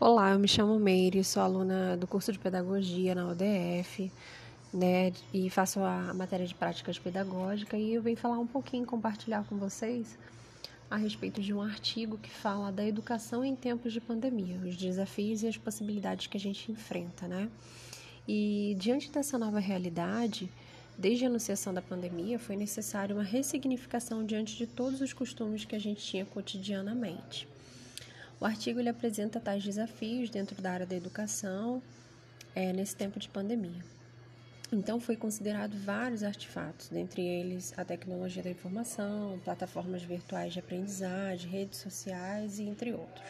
Olá, eu me chamo Meire, sou aluna do curso de Pedagogia na UDF, né, e faço a matéria de práticas pedagógicas e eu venho falar um pouquinho, compartilhar com vocês a respeito de um artigo que fala da educação em tempos de pandemia, os desafios e as possibilidades que a gente enfrenta, né? E diante dessa nova realidade, desde a anunciação da pandemia, foi necessária uma ressignificação diante de todos os costumes que a gente tinha cotidianamente. O artigo ele apresenta tais desafios dentro da área da educação é, nesse tempo de pandemia. Então, foi considerado vários artefatos, dentre eles a tecnologia da informação, plataformas virtuais de aprendizagem, redes sociais e entre outros.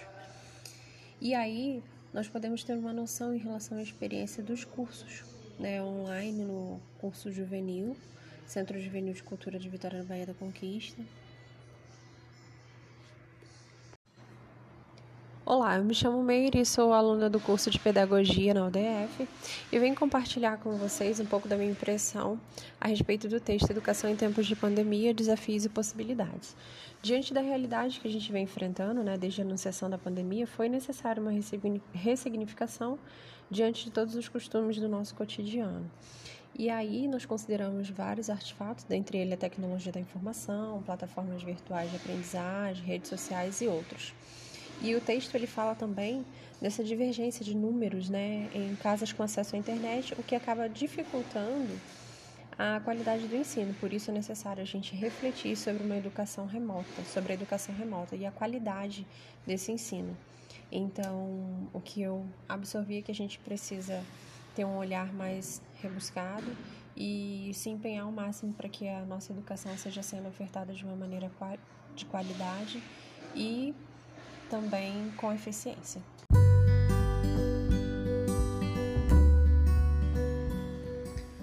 E aí, nós podemos ter uma noção em relação à experiência dos cursos, né, online no curso juvenil, Centro Juvenil de Cultura de Vitória da Bahia da Conquista, Olá, eu me chamo Meire e sou aluna do curso de Pedagogia na UDF e venho compartilhar com vocês um pouco da minha impressão a respeito do texto Educação em Tempos de Pandemia, Desafios e Possibilidades. Diante da realidade que a gente vem enfrentando, né, desde a anunciação da pandemia, foi necessária uma ressignificação diante de todos os costumes do nosso cotidiano. E aí nós consideramos vários artefatos, dentre eles a tecnologia da informação, plataformas virtuais de aprendizagem, redes sociais e outros. E o texto ele fala também dessa divergência de números né, em casas com acesso à internet, o que acaba dificultando a qualidade do ensino. Por isso é necessário a gente refletir sobre uma educação remota, sobre a educação remota e a qualidade desse ensino. Então, o que eu absorvi é que a gente precisa ter um olhar mais rebuscado e se empenhar ao máximo para que a nossa educação seja sendo ofertada de uma maneira de qualidade e também com eficiência.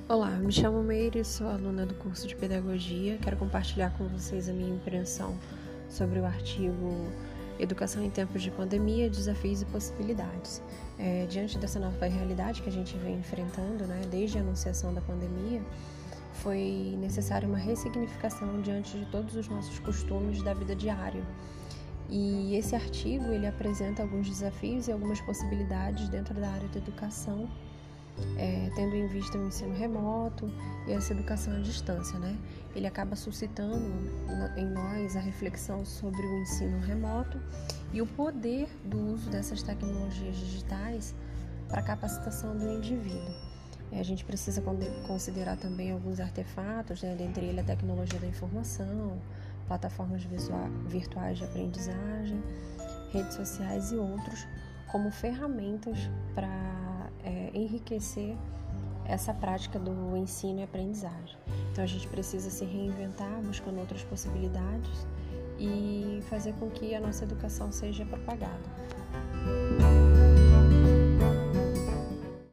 Olá, me chamo Meire, sou aluna do curso de Pedagogia. Quero compartilhar com vocês a minha impressão sobre o artigo Educação em Tempos de Pandemia, Desafios e Possibilidades. É, diante dessa nova realidade que a gente vem enfrentando, né, desde a anunciação da pandemia, foi necessária uma ressignificação diante de todos os nossos costumes da vida diária. E esse artigo ele apresenta alguns desafios e algumas possibilidades dentro da área da educação, é, tendo em vista o ensino remoto e essa educação à distância, né? Ele acaba suscitando em nós a reflexão sobre o ensino remoto e o poder do uso dessas tecnologias digitais para a capacitação do indivíduo. É, a gente precisa considerar também alguns artefatos, né, dentre eles a tecnologia da informação, plataformas virtuais de aprendizagem, redes sociais e outros, como ferramentas para é, enriquecer essa prática do ensino e aprendizagem. Então a gente precisa se reinventar, buscando outras possibilidades e fazer com que a nossa educação seja propagada.